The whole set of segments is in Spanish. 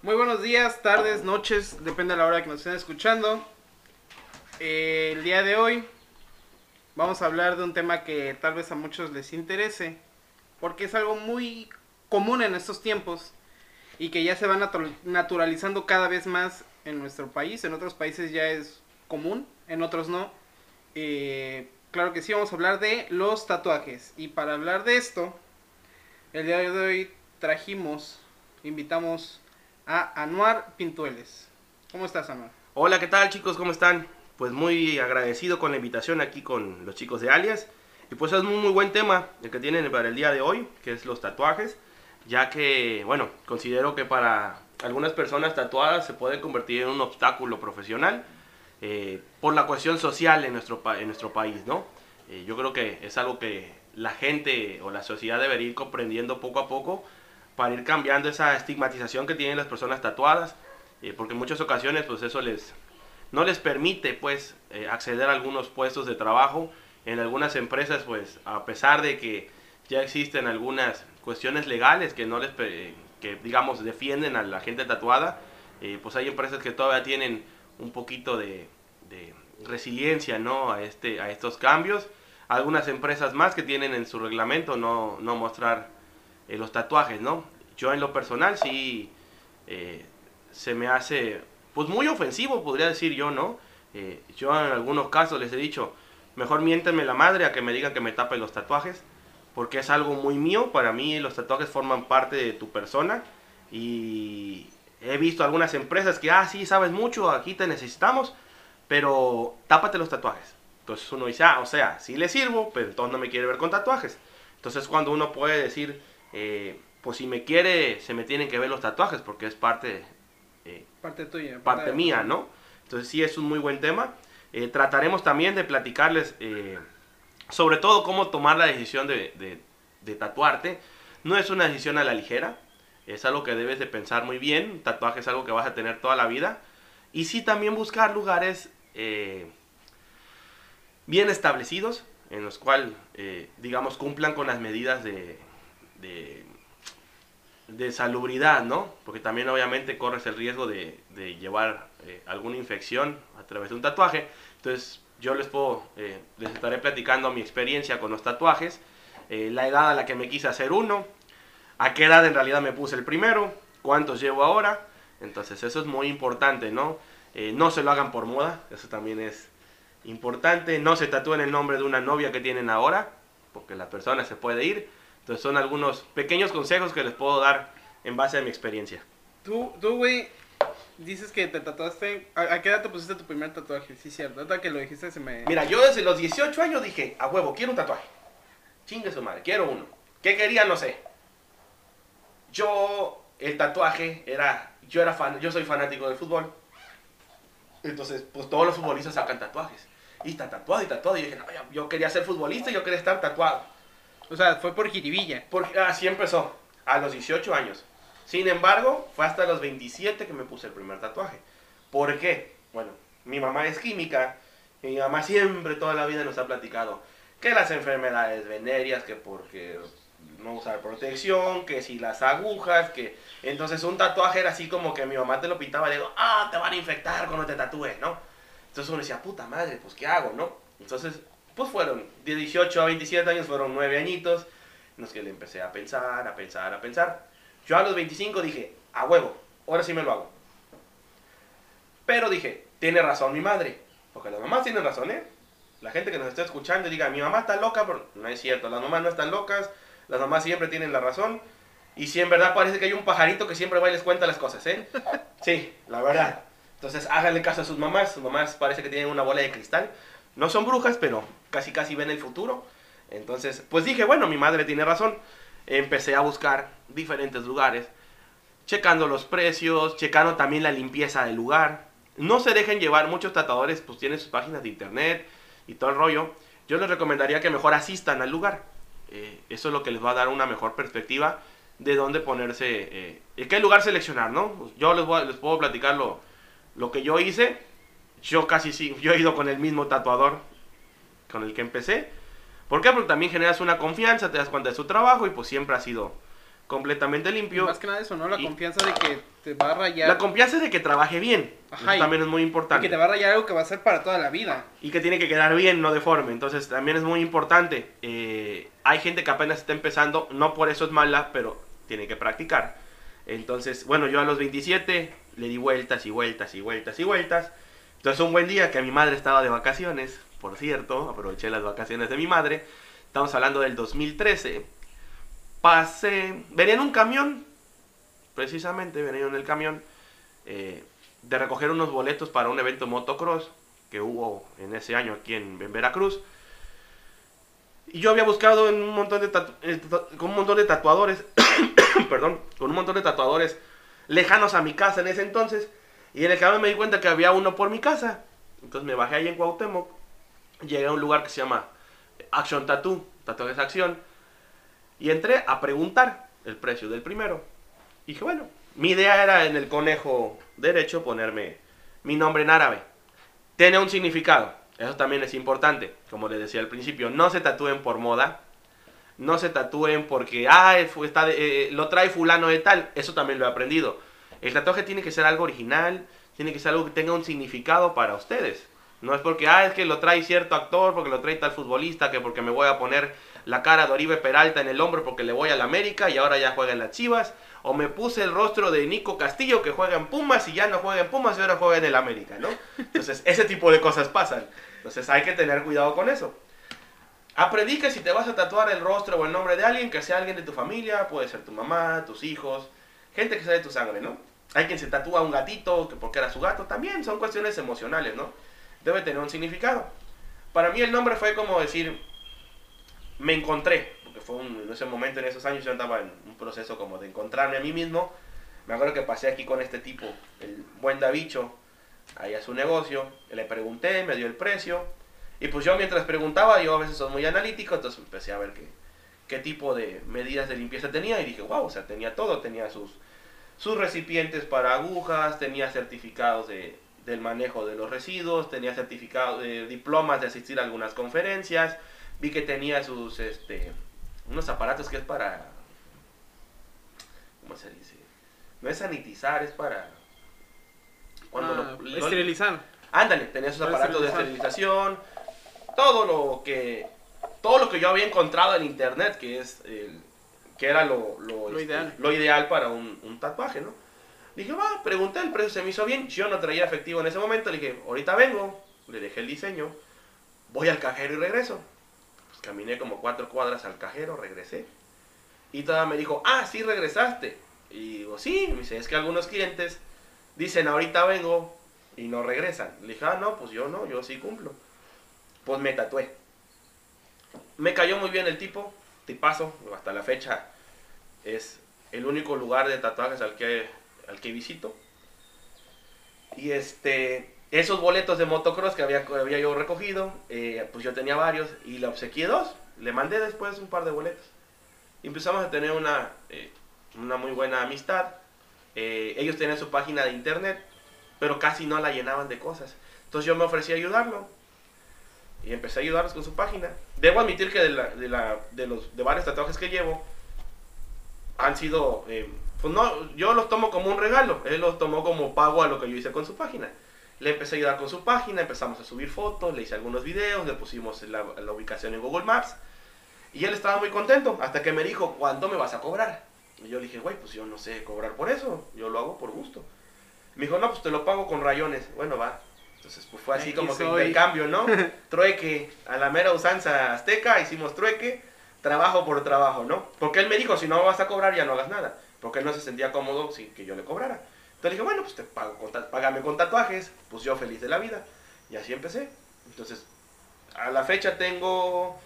Muy buenos días, tardes, noches, depende de la hora que nos estén escuchando. Eh, el día de hoy vamos a hablar de un tema que tal vez a muchos les interese, porque es algo muy común en estos tiempos y que ya se va natu- naturalizando cada vez más en nuestro país. En otros países ya es común, en otros no. Eh, claro que sí, vamos a hablar de los tatuajes. Y para hablar de esto, el día de hoy trajimos, invitamos a Anuar Pintueles. ¿Cómo estás, Anuar? Hola, ¿qué tal chicos? ¿Cómo están? Pues muy agradecido con la invitación aquí con los chicos de Alias. Y pues es un muy buen tema el que tienen para el día de hoy, que es los tatuajes. Ya que, bueno, considero que para algunas personas tatuadas se puede convertir en un obstáculo profesional eh, por la cuestión social en nuestro, en nuestro país, ¿no? Eh, yo creo que es algo que la gente o la sociedad debería ir comprendiendo poco a poco para ir cambiando esa estigmatización que tienen las personas tatuadas, eh, porque en muchas ocasiones pues eso les no les permite pues eh, acceder a algunos puestos de trabajo en algunas empresas pues a pesar de que ya existen algunas cuestiones legales que no les que digamos defienden a la gente tatuada eh, pues hay empresas que todavía tienen un poquito de, de resiliencia no a este a estos cambios algunas empresas más que tienen en su reglamento no, no mostrar eh, los tatuajes, ¿no? Yo en lo personal sí eh, se me hace, pues muy ofensivo, podría decir yo, ¿no? Eh, yo en algunos casos les he dicho, mejor miéntenme la madre a que me digan que me tapen los tatuajes, porque es algo muy mío, para mí los tatuajes forman parte de tu persona y he visto algunas empresas que, ah, sí, sabes mucho, aquí te necesitamos, pero tápate los tatuajes. Entonces uno dice, ah, o sea, sí le sirvo, pero entonces no me quiere ver con tatuajes. Entonces cuando uno puede decir, eh, pues si me quiere, se me tienen que ver los tatuajes, porque es parte, eh, Parte tuya. parte mía, ¿no? Entonces sí es un muy buen tema. Eh, trataremos también de platicarles sobre todo cómo tomar la decisión de, de- de tatuarte. No es una decisión a la ligera, es algo que debes de pensar muy bien. Tatuaje es algo que vas a tener toda la vida. Y sí también buscar lugares eh, bien establecidos, en los cuales, eh, digamos, cumplan con las medidas de, de, salubridad, ¿no? Porque también obviamente corres el riesgo de, de llevar eh, alguna infección a través de un tatuaje. Entonces yo les puedo, eh, les estaré platicando mi experiencia con los tatuajes, la edad a la que me quise hacer uno, a qué edad en realidad me puse el primero, cuántos llevo ahora. Entonces eso es muy importante, ¿no? No se lo hagan por moda, eso también es importante. No se tatúen el nombre de una novia que tienen ahora, porque la persona se puede ir. Entonces son algunos pequeños consejos que les puedo dar en base a mi experiencia. Tú, tú, güey, dices que te tatuaste. ¿A, a qué edad te pusiste tu primer tatuaje? Sí, cierto. Ahorita que lo dijiste se me. Mira, yo desde los 18 años dije, a huevo, quiero un tatuaje. Chingue su madre, quiero uno. ¿Qué quería? No sé. Yo, el tatuaje era, yo era fan, yo soy fanático del fútbol. Entonces, pues todos los futbolistas sacan tatuajes. Y está tatuado y tatuado. Y dije, no, yo, yo quería ser futbolista, yo quería estar tatuado. O sea, fue por jiribilla. Porque así empezó, a los 18 años. Sin embargo, fue hasta los 27 que me puse el primer tatuaje. ¿Por qué? Bueno, mi mamá es química y mi mamá siempre toda la vida nos ha platicado que las enfermedades venéreas, que porque no usar protección, que si las agujas, que... Entonces un tatuaje era así como que mi mamá te lo pintaba y le digo, ah, te van a infectar cuando te tatúes, ¿no? Entonces uno decía, puta madre, pues ¿qué hago, no? Entonces, pues fueron, de 18 a 27 años fueron 9 añitos, en los que le empecé a pensar, a pensar, a pensar. Yo a los 25 dije, a huevo, ahora sí me lo hago. Pero dije, tiene razón mi madre, porque las mamás tienen razón, ¿eh? La gente que nos está escuchando diga, mi mamá está loca, pero no es cierto, las mamás no están locas, las mamás siempre tienen la razón. Y si en verdad parece que hay un pajarito que siempre va y les cuenta las cosas, ¿eh? Sí, la verdad. Entonces háganle caso a sus mamás, sus mamás parece que tienen una bola de cristal. No son brujas, pero casi casi ven el futuro. Entonces, pues dije, bueno, mi madre tiene razón. Empecé a buscar diferentes lugares, checando los precios, checando también la limpieza del lugar. No se dejen llevar, muchos tatuadores pues tienen sus páginas de internet y todo el rollo. Yo les recomendaría que mejor asistan al lugar. Eh, eso es lo que les va a dar una mejor perspectiva de dónde ponerse, eh, qué lugar seleccionar, ¿no? Yo les, voy a- les puedo platicar lo, lo que yo hice. Yo casi sí, yo he ido con el mismo tatuador con el que empecé. ¿Por qué? Porque también generas una confianza, te das cuenta de su trabajo y pues siempre ha sido completamente Y limpio. más que nada eso, ¿no? La Y- confianza de que te va a rayar. La confianza de que trabaje bien. Ajá, Eso y- también es muy y importante. que te va a rayar algo que va a ser para toda la vida. y que tiene que quedar bien, no deforme. Entonces también es muy importante. Eh, hay gente que apenas está empezando, no por eso es mala, pero tiene que practicar. Entonces, bueno, yo a los 27 le di vueltas y vueltas y vueltas y vueltas. Entonces un buen día que mi madre estaba de vacaciones, por cierto, aproveché las vacaciones de mi madre. Estamos hablando del 2013. Pasé, venía en un camión, precisamente venía en el camión, eh, de recoger unos boletos para un evento motocross que hubo en ese año aquí en, en Veracruz. Y yo había buscado en un montón de tatu- eh, con un montón de tatuadores, perdón, con un montón de tatuadores lejanos a mi casa en ese entonces. Y en el camión me di cuenta que había uno por mi casa. Entonces me bajé ahí en Cuauhtémoc. Llegué a un lugar que se llama Action Tattoo, Tatuajes Acción. Y entré a preguntar el precio del primero. Y dije, bueno, mi idea era en el conejo derecho ponerme mi nombre en árabe. Tiene un significado. Eso también es importante. Como les decía al principio, no se tatúen por moda. No se tatúen porque, ah, está de- eh, lo trae fulano de tal. Eso también lo he aprendido. El tatuaje tiene que ser algo original, tiene que ser algo que tenga un significado para ustedes. No es porque, ah, es que lo trae cierto actor, porque lo trae tal futbolista, que porque me voy a poner la cara de Oribe Peralta en el hombro porque le voy a la América y ahora ya juega en las Chivas. O me puse el rostro de Nico Castillo que juega en Pumas y ya no juega en Pumas y ahora juega en el América, ¿no? Entonces, ese tipo de cosas pasan. Entonces, hay que tener cuidado con eso. Aprendí que si te vas a tatuar el rostro o el nombre de alguien, que sea alguien de tu familia, puede ser tu mamá, tus hijos, gente que sea de tu sangre, ¿no? Hay quien se tatúa un gatito, que porque era su gato, también son cuestiones emocionales, ¿no? Debe tener un significado. Para mí el nombre fue como decir, me encontré, porque fue un- en ese momento, en esos años, yo andaba en un proceso como de encontrarme a mí mismo. Me acuerdo que pasé aquí con este tipo, el buen Davicho, ahí a su negocio, le pregunté, me dio el precio, y pues yo mientras preguntaba, yo a veces soy muy analítico, entonces empecé a ver qué, qué tipo de medidas de limpieza tenía, y dije, wow, o sea, tenía todo, tenía sus, sus recipientes para agujas, tenía certificados de, del manejo de los residuos, tenía certificados de diplomas de asistir a algunas conferencias, vi que tenía sus, este, unos aparatos que es para, ¿cómo se dice? No es sanitizar, es para... Cuando Ah, lo- esterilizar. Ándale, tenía sus Para aparatos de esterilización, todo lo que todo lo que yo había encontrado en internet, que es el- que era lo, lo, Lo este, ideal. lo ideal para un, un tatuaje, ¿no? Dije, va, pregunté, el precio se me hizo bien, yo no traía efectivo en ese momento, le dije, ahorita vengo, le dejé el diseño, voy al cajero y regreso. Pues caminé como cuatro cuadras al cajero, regresé. Y todavía me dijo, ah, sí regresaste. Y digo, sí, me dice, es que algunos clientes dicen, ahorita vengo, y no regresan. Le dije, ah, no, pues yo no, yo sí cumplo. Pues me tatué. Me cayó muy bien el tipo, tipazo, hasta la fecha es el único lugar de tatuajes al que, al que visito. Y este, esos boletos de motocross que había, había yo recogido, eh, pues yo tenía varios y le obsequié dos. Le mandé después un par de boletos. Y empezamos a tener una, eh, una muy buena amistad. Eh, ellos tenían su página de internet, pero casi no la llenaban de cosas. Entonces yo me ofrecí a ayudarlo. Y empecé a ayudarlos con su página. Debo admitir que de, la- de, la- de los, de varios tatuajes que llevo, han sido, eh, pues no, yo los tomo como un regalo. Él los tomó como pago a lo que yo hice con su página. Le empecé a ayudar con su página, empezamos a subir fotos, le hice algunos videos, le pusimos la, la ubicación en Google Maps. Y él estaba muy contento, hasta que me dijo, ¿cuándo me vas a cobrar? Y yo le dije, güey, pues yo no sé cobrar por eso, yo lo hago por gusto. Me dijo, no, pues te lo pago con rayones. Bueno, va. Entonces, pues fue así Aquí como que soy. intercambio, ¿no? trueque, a la mera usanza azteca, hicimos trueque, trabajo por trabajo, ¿no? Porque él me dijo, si no vas a cobrar, ya no hagas nada. Porque él no se sentía cómodo sin que yo le cobrara. Entonces dije, bueno, pues te pago con, págame con tatuajes. Pues yo feliz de la vida. Y así empecé. Entonces, a la fecha tengo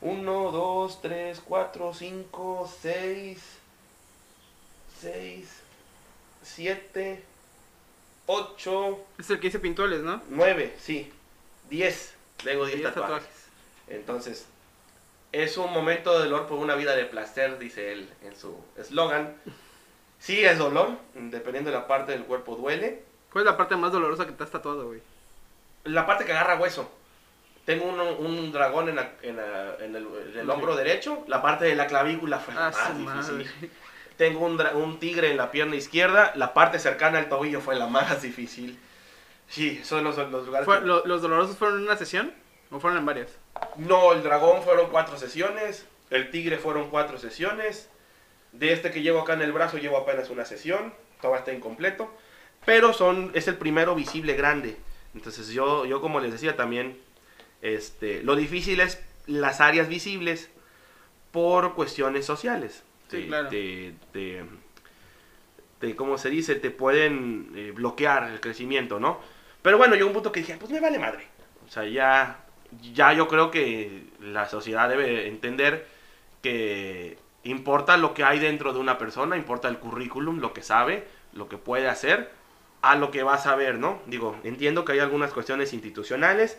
1, 2, 3, 4, 5, 6, 6, 7, 8, Es el que dice pintuales, ¿no? 9, sí, 10. Tengo 10 Diez tatuajes. tatuajes. Entonces, es un momento de dolor por una vida de placer, dice él en su eslogan. Sí, es dolor, dependiendo de la parte del cuerpo duele. ¿Cuál es la parte más dolorosa que te has tatuado, güey? La parte que agarra hueso. tengo un, un dragón en, la- en la- en el, en el hombro derecho. La parte de la clavícula fue Ah, más difícil. madre. Tengo un, un tigre en la pierna izquierda. La parte cercana al tobillo fue la más difícil. Sí, son los, los lugares. Fue- que- lo- ¿Los dolorosos fueron en una sesión o fueron en varias? No, el dragón fueron cuatro sesiones. El tigre fueron cuatro sesiones. De este que llevo acá en el brazo llevo apenas una sesión. Todavía está incompleto. Pero son, es el primero visible grande. Entonces yo, yo como les decía también, este, lo difícil es las áreas visibles por cuestiones sociales. Sí, Te- claro. te- te- te- ¿cómo se dice? Te pueden eh, bloquear el crecimiento, ¿no? Pero bueno, yo un punto que dije, pues me vale madre. O sea, ya, ya yo creo que la sociedad debe entender que importa lo que hay dentro de una persona, importa el currículum, lo que sabe, lo que puede hacer, a lo que va a saber, ¿no? Digo, entiendo que hay algunas cuestiones institucionales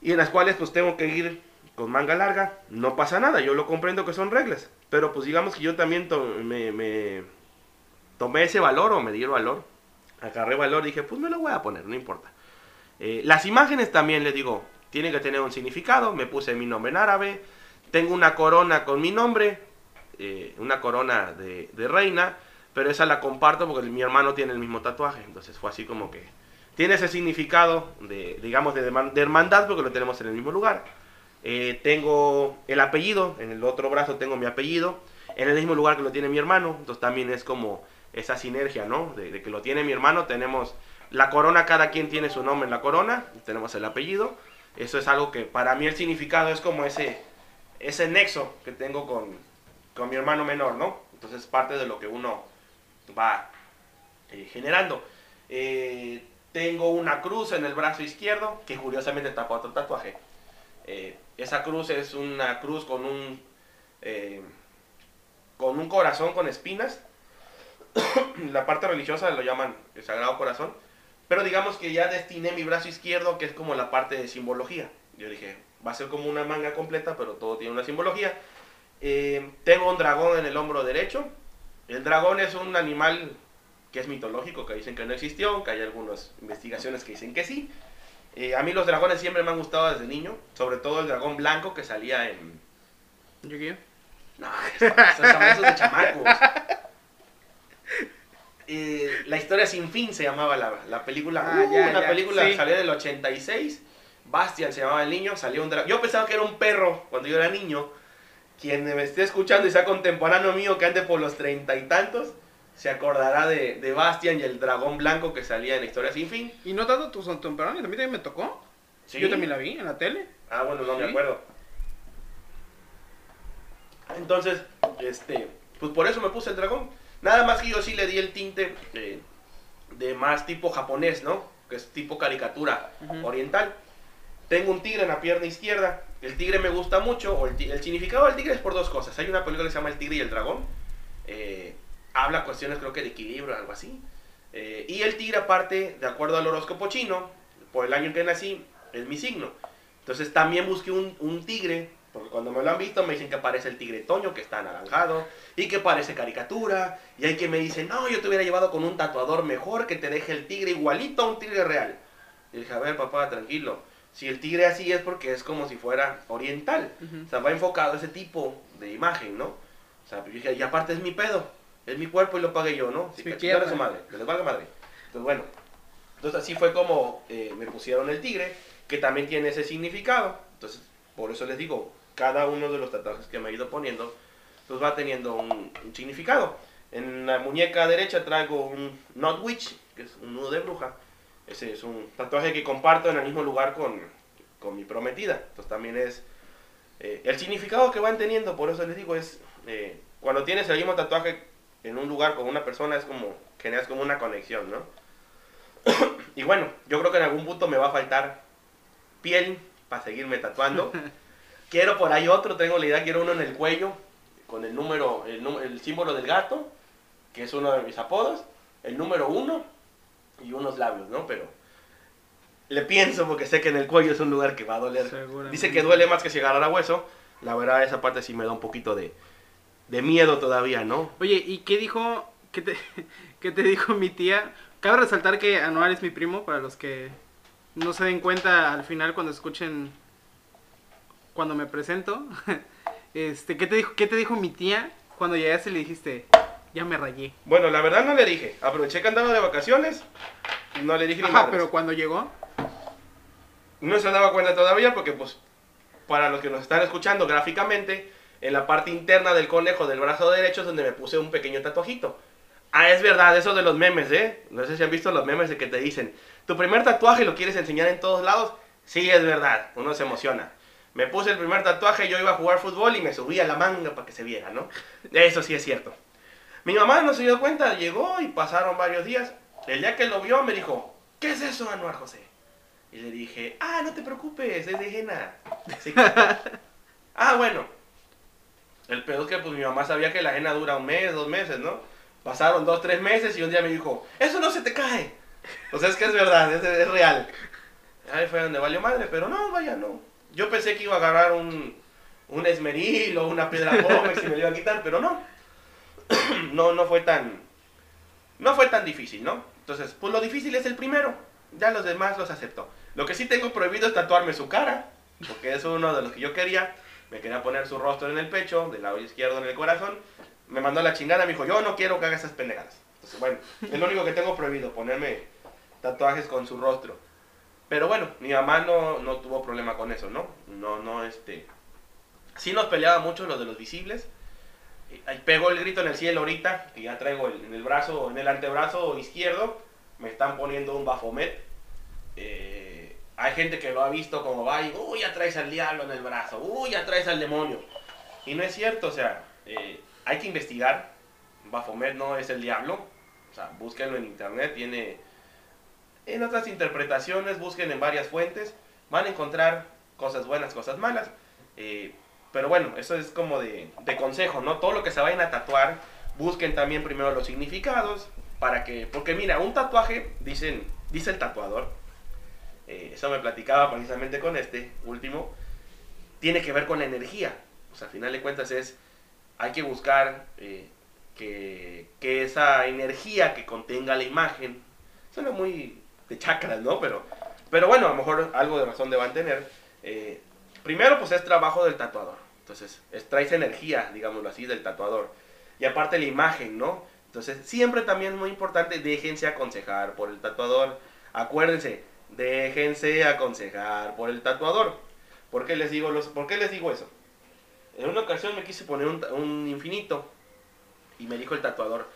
y en las cuales pues tengo que ir con manga larga, no pasa nada, yo lo comprendo que son reglas, pero pues digamos que yo también to- me, me tomé ese valor o me di el valor, agarré valor dije, pues me lo voy a poner, no importa. Eh, las imágenes también, les digo, tienen que tener un significado, me puse mi nombre en árabe, tengo una corona con mi nombre, eh, una corona de, de reina, pero esa la comparto porque mi hermano tiene el mismo tatuaje, entonces fue así como que tiene ese significado de, digamos, de, de hermandad porque lo tenemos en el mismo lugar. Eh, tengo el apellido, en el otro brazo tengo mi apellido, en el mismo lugar que lo tiene mi hermano, entonces también es como esa sinergia, ¿no? De, que lo tiene mi hermano, tenemos la corona, cada quien tiene su nombre en la corona, tenemos el apellido, eso es algo que para mí el significado es como ese, ese nexo que tengo con, con mi hermano menor, ¿no? Entonces parte de lo que uno va eh, generando. Eh, tengo una cruz en el brazo izquierdo, que curiosamente tapa otro tatuaje. Eh, esa cruz es una cruz con un, eh, con un corazón con espinas. La parte religiosa lo llaman el Sagrado Corazón. Pero digamos que ya destiné mi brazo izquierdo, que es como la parte de simbología. Yo dije, va a ser como una manga completa, pero todo tiene una simbología. Eh, tengo un dragón en el hombro derecho. El dragón es un animal que es mitológico, que dicen que no existió, que hay algunas investigaciones que dicen que sí. Eh, a mí los dragones siempre me han gustado desde niño, sobre todo el dragón blanco que salía en... Yu-Gi-Oh. No, esos son esos de chamacos. Eh, la historia sin fin se llamaba la, la película. Ah, Uh, ya, una ya, película sí. salió del 86. Bastian se llamaba el niño, salió un dragón. Yo pensaba que era un perro cuando yo era niño. Quien me esté escuchando y sea contemporáneo mío que ande por los treinta y tantos, se acordará de, de Bastian y el dragón blanco que salía en la historia sin fin. ¿Y no tanto tu contemporáneo? ¿También, también me tocó? Sí. Yo también la vi en la tele. Ah, bueno, no me acuerdo. Entonces, este, pues por eso me puse el dragón. Nada más que yo sí le di el tinte eh, de más tipo japonés, ¿no? Que es tipo caricatura oriental. Tengo un tigre en la pierna izquierda. El tigre me gusta mucho. O el, el significado del tigre es por dos cosas. Hay una película que se llama El tigre y el dragón. eh, habla cuestiones, creo que de equilibrio, algo así. Eh, y el tigre, aparte, de acuerdo al horóscopo chino, por el año en que nací, es mi signo. Entonces también busqué un, un tigre, porque cuando me lo han visto me dicen que parece el tigre Toño, que está anaranjado, y que parece caricatura, y hay que me dicen, no, yo te hubiera llevado con un tatuador mejor que te deje el tigre igualito a un tigre real. Y dije, a ver, papá, tranquilo. Si el tigre así es porque es como si fuera oriental. Ujú. O sea, va enfocado a ese tipo de imagen, ¿no? O sea, pues y aparte es mi pedo, es mi cuerpo y lo pagué yo, ¿no? Así Sí, que a su madre, que les valga madre. Entonces, bueno, entonces así fue como eh, me pusieron el tigre, que también tiene ese significado. Entonces, por eso les digo, cada uno de los tatuajes que me he ido poniendo, pues va teniendo un, un significado. En la muñeca derecha traigo un Not Witch, que es un nudo de bruja. Ese es un tatuaje que comparto en el mismo lugar con, con mi prometida. Entonces también es eh, el significado que van teniendo, por eso les digo, es eh, cuando tienes el mismo tatuaje en un lugar con una persona, es como generas como una conexión, ¿no? y bueno, yo creo que en algún punto me va a faltar piel para seguirme tatuando. quiero por ahí otro, tengo la idea, quiero uno en el cuello, con el número, el, el símbolo del gato, que es uno de mis apodos, el número uno y unos labios, ¿no? Pero le pienso porque sé que en el cuello es un lugar que va a doler. Dice que duele más que si agarrara hueso. La verdad, esa parte sí me da un poquito de, de miedo todavía, ¿no? Oye, ¿y qué dijo, qué te, qué te dijo mi tía? Cabe resaltar que Anuar es mi primo, para los que no se den cuenta al final cuando escuchen cuando me presento. Este, ¿qué te dijo, qué te dijo mi tía cuando llegaste y le dijiste, ya me rayé? Bueno, la verdad no le dije. Aproveché que andaba de vacaciones. No le dije ni madres. pero cuando llegó, No se daba cuenta todavía porque, pues, para los que nos están escuchando gráficamente, en la parte interna del conejo del brazo derecho es donde me puse un pequeño tatuajito. Ah, es verdad, eso de los memes, ¿eh? No sé si han visto los memes de que te dicen, tu primer tatuaje lo quieres enseñar en todos lados. Sí, es verdad, uno se emociona. Me puse el primer tatuaje, yo iba a jugar fútbol y me subía la manga para que se viera, ¿no? Eso sí es cierto. Mi mamá no se dio cuenta, llegó y pasaron varios días. El día que lo vio me dijo, ¿qué es eso, Anuar José? Y le dije, ah, no te preocupes, es de henna. Ah, bueno. El pedo es que pues mi mamá sabía que la henna dura un mes, dos meses, ¿no? Pasaron dos, tres meses y un día me dijo, eso no se te cae. O sea, es que es verdad, es, real. Ahí fue donde valió madre, pero no, vaya, no. Yo pensé que iba a agarrar un, un esmeril o una piedra pómex y me lo iba a quitar, pero no. no, no fue tan, no fue tan difícil, ¿no? Entonces, pues lo difícil es el primero. Ya los demás los acepto. Lo que sí tengo prohibido es tatuarme su cara, porque es uno de los que yo quería. Me quería poner su rostro en el pecho, del lado izquierdo en el corazón. Me mandó la chingada, me dijo, yo no quiero que haga esas pendejadas. Entonces, bueno, es lo único que tengo prohibido, ponerme tatuajes con su rostro. Pero bueno, mi mamá no, no tuvo problema con eso, ¿no? No, no, este... Sí nos peleaba mucho lo de los visibles. Eh, pegó el grito en el cielo ahorita, que ya traigo en el brazo, en el antebrazo izquierdo, me están poniendo un Bafomet. Eh, hay gente que lo ha visto como va y, uy, ya traes al diablo en el brazo, uy, ya al demonio. Y no es cierto, o sea, eh, hay que investigar. Bafomet no es el diablo. O sea, búsquenlo en internet, tiene en otras interpretaciones, busquen en varias fuentes, van a encontrar cosas buenas, cosas malas. Eh, pero bueno, eso es como de, de consejo, ¿no? Todo lo que se vayan a tatuar, busquen también primero los significados, para que, porque mira, un tatuaje, dicen, dice el tatuador, eh, eso me platicaba precisamente con este último, tiene que ver con la energía. O sea, al final de cuentas es, hay que buscar eh, que, que esa energía que contenga la imagen, suena muy de chakras, ¿no? Pero, pero bueno, a lo mejor algo de razón deban tener. Eh, primero, pues es trabajo del tatuador. Entonces, extraes energía, digámoslo así, del tatuador. Y aparte la imagen, ¿no? Entonces, siempre también muy importante, déjense aconsejar por el tatuador. Acuérdense, déjense aconsejar por el tatuador. ¿Por qué les digo, los, ¿por qué les digo eso? En una ocasión me quise poner un, infinito y me dijo el tatuador,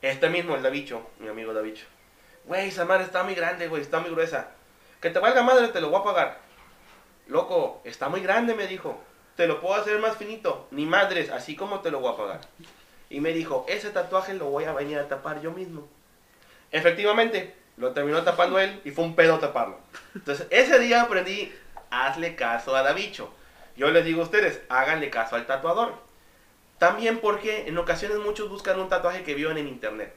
este mismo, el Davicho, mi amigo Davicho, güey, esa madre está muy grande, güey, está muy gruesa. Que te valga madre, te lo voy a pagar. Loco, está muy grande, me dijo. Te lo puedo hacer más finito. Ni madres, así como te lo voy a pagar. Y me dijo, ese tatuaje lo voy a venir a tapar yo mismo. Efectivamente, lo terminó tapando él y fue un pedo taparlo. Entonces, ese día aprendí, hazle caso a Davicho. Yo les digo a ustedes, háganle caso al tatuador. También porque en ocasiones muchos buscan un tatuaje que vieron en internet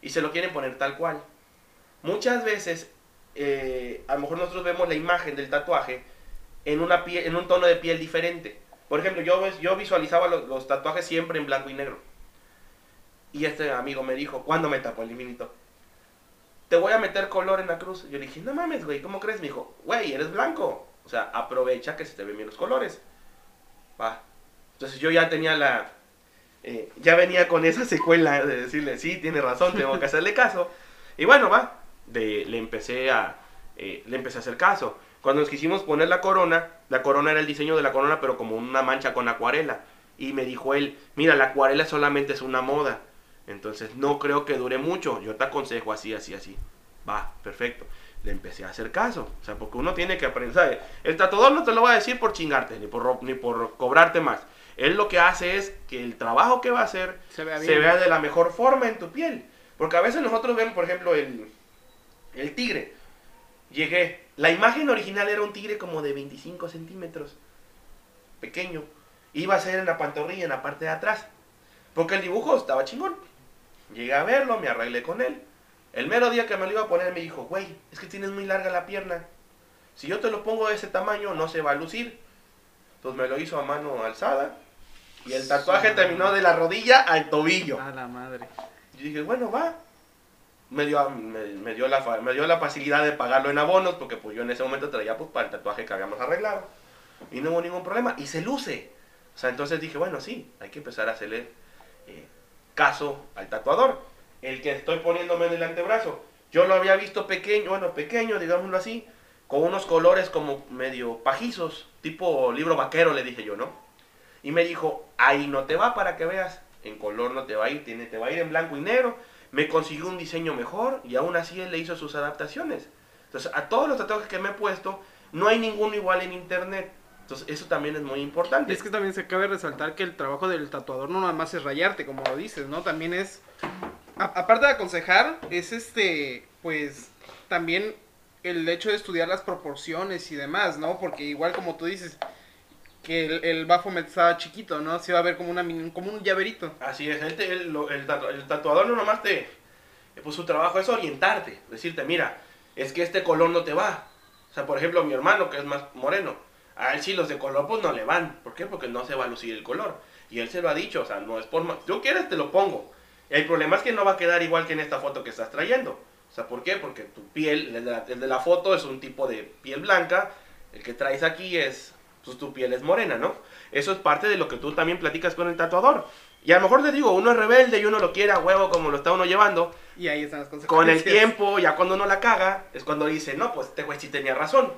y se lo quieren poner tal cual. Muchas veces, eh, a lo mejor nosotros vemos la imagen del tatuaje en, una piel, en un tono de piel diferente. Por ejemplo, yo, yo visualizaba los, los tatuajes siempre en blanco y negro. Y este amigo me dijo, ¿cuándo me tapó el infinito? Te voy a meter color en la cruz. Yo le dije, no mames, güey, ¿cómo crees? Me dijo, güey, eres blanco. O sea, aprovecha que se te ven bien los colores. Va. Entonces yo ya tenía la... eh, ya venía con esa secuela de decirle, sí, tiene razón, tengo que hacerle caso. Y bueno, va. Le empecé a... eh, le empecé a hacer caso. Cuando nos quisimos poner la corona, la corona era el diseño de la corona, pero como una mancha con acuarela. Y me dijo él, mira, la acuarela solamente es una moda. Entonces no creo que dure mucho. Yo te aconsejo así, así, así. Va, perfecto. Le empecé a hacer caso. O sea, porque uno tiene que aprender. ¿sabes? El tatuador no te lo va a decir por chingarte, ni por, ni por cobrarte más. Él lo que hace es que el trabajo que va a hacer Se vea se vea de la mejor forma en tu piel. Porque a veces nosotros vemos, por ejemplo, el, el tigre. Llegué. La imagen original era un tigre como de 25 centímetros. Pequeño. Iba a ser en la pantorrilla, en la parte de atrás. Porque el dibujo estaba chingón. Llegué a verlo, me arreglé con él. El mero día que me lo iba a poner me dijo, güey, es que tienes muy larga la pierna. Si yo te lo pongo de ese tamaño, no se va a lucir. Entonces me lo hizo a mano alzada. Y el tatuaje terminó de la rodilla al tobillo. A la madre. Yo dije, bueno, va. me dio, me, me dio, la, me dio la facilidad de pagarlo en abonos, porque pues yo en ese momento traía pues para el tatuaje que habíamos arreglado. Y no hubo ningún problema, y se luce. O sea, entonces dije, bueno, sí, hay que empezar a hacerle caso al tatuador. El que estoy poniéndome en el antebrazo. Yo lo había visto pequeño, bueno, pequeño, digámoslo así, con unos colores como medio pajizos, tipo libro vaquero, le dije yo, ¿no? Y me dijo, ahí no te va para que veas, en color no te va a ir, tiene, te va a ir en blanco y negro. Me consiguió un diseño mejor y aún así él le hizo sus adaptaciones. Entonces, a todos los tatuajes que me he puesto, no hay ninguno igual en internet. Entonces, eso también es muy importante. Y es que también se cabe resaltar que el trabajo del tatuador no nada más es rayarte, como lo dices, ¿no? También es, a- aparte de aconsejar, es este, pues, también el hecho de estudiar las proporciones y demás, ¿no? Porque igual como tú dices, que el, el Baphomet estaba chiquito, ¿no? Se va a ver como, una, como un llaverito. Así es, el, el, el tatu- el tatuador no nomás te, pues su trabajo es orientarte, decirte, mira, es que este color no te va. O sea, por ejemplo, mi hermano, que es más moreno, a él sí los de color pues no le van. ¿Por qué? Porque no se va a lucir el color. Y él se lo ha dicho, o sea, no es por... ma- Tú quieres, te lo pongo. El problema es que no va a quedar igual que en esta foto que estás trayendo. O sea, ¿por qué? Porque tu piel, el de la, el de la foto es un tipo de piel blanca, el que traes aquí es, pues tu piel es morena, ¿no? Eso es parte de lo que tú también platicas con el tatuador. Y a lo mejor te digo, uno es rebelde y uno lo quiere a huevo como lo está uno llevando. Y ahí están las Con consecuencias. el tiempo, ya cuando uno la caga, es cuando dice, no, pues este güey sí tenía razón.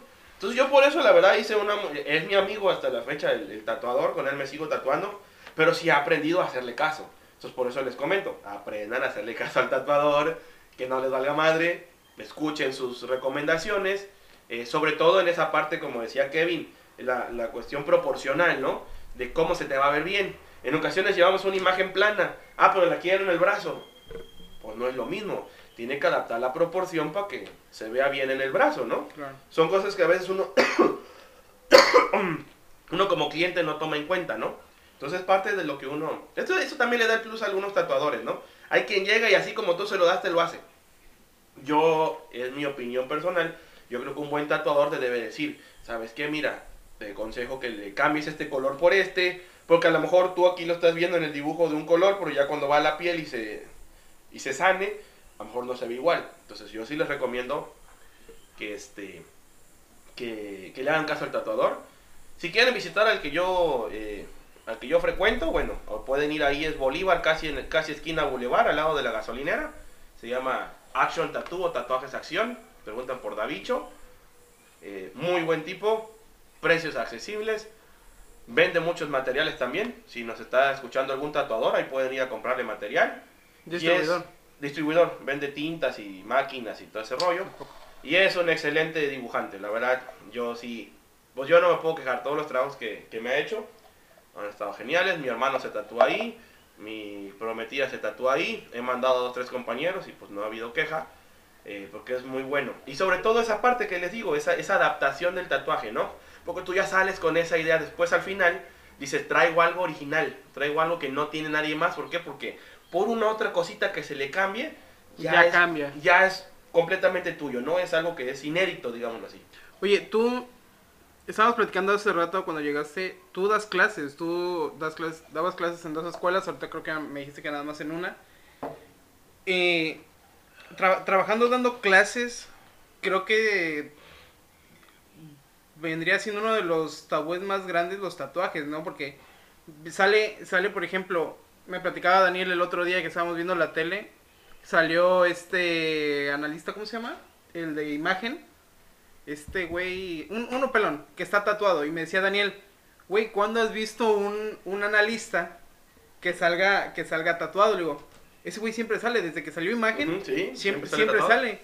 Entonces yo por eso la verdad hice una... Es mi amigo hasta la fecha, el, el tatuador, con él me sigo tatuando, pero sí he aprendido a hacerle caso. Entonces por eso les comento, aprendan a hacerle caso al tatuador, que no les valga madre, escuchen sus recomendaciones, eh, sobre todo en esa parte, como decía Kevin, la, la cuestión proporcional, ¿no? De cómo se te va a ver bien. En ocasiones llevamos una imagen plana, ah, pero la quiero en el brazo. Pues no es lo mismo, tiene que adaptar la proporción para que se vea bien en el brazo, ¿no? Claro. Son cosas que a veces uno, uno como cliente no toma en cuenta, ¿no? Entonces parte de lo que uno... Esto, eso también le da el plus a algunos tatuadores, ¿no? Hay quien llega y así como tú se lo das, te lo hace. Yo, es mi opinión personal, yo creo que un buen tatuador te debe decir, ¿sabes qué? Mira, te aconsejo que le cambies este color por este, porque a lo mejor tú aquí lo estás viendo en el dibujo de un color, pero ya cuando va a la piel y se, y se sane, a lo mejor no se ve igual. Entonces yo sí les recomiendo que este que, que le hagan caso al tatuador. Si quieren visitar al que yo eh, al que yo frecuento, bueno, o pueden ir ahí es Bolívar, casi en casi esquina Boulevard, al lado de la gasolinera. Se llama Action Tattoo o Tatuajes Acción. Preguntan por Davicho. Eh, muy buen tipo, precios accesibles. Vende muchos materiales también. Si nos está escuchando algún tatuador, ahí pueden ir a comprarle material. Distribuidor. Distribuidor, vende tintas y máquinas y todo ese rollo. Y es un excelente dibujante, la verdad, yo sí, pues yo no me puedo quejar, todos los trabajos que, que me ha hecho han estado geniales, mi hermano se tatúa ahí, mi prometida se tatúa ahí, he mandado a dos, tres compañeros y pues no ha habido queja, eh, porque es muy bueno. Y sobre todo esa parte que les digo, esa, esa adaptación del tatuaje, ¿no? Porque tú ya sales con esa idea, después al final dices, traigo algo original, traigo algo que no tiene nadie más, ¿por qué? Porque por una otra cosita que se le cambie, Ya es- cambia. Ya es completamente tuyo, no es algo que es inédito, digámoslo así. Oye, tú, estábamos platicando hace rato cuando llegaste, tú das clases, tú das clases, dabas clases en dos escuelas, ahorita creo que me dijiste que nada más en una. Eh, tra- trabajando dando clases, creo que vendría siendo uno de los tabúes más grandes los tatuajes, ¿no? Porque sale, sale por ejemplo, me platicaba Daniel el otro día que estábamos viendo la tele, salió este analista, ¿cómo se llama? El de imagen. Este güey, un, uno pelón, que está tatuado. Y me decía Daniel, güey, ¿cuándo has visto un, un analista que salga, que salga tatuado? Le digo, ese güey siempre sale, desde que salió imagen, sí, siempre, sale siempre sale.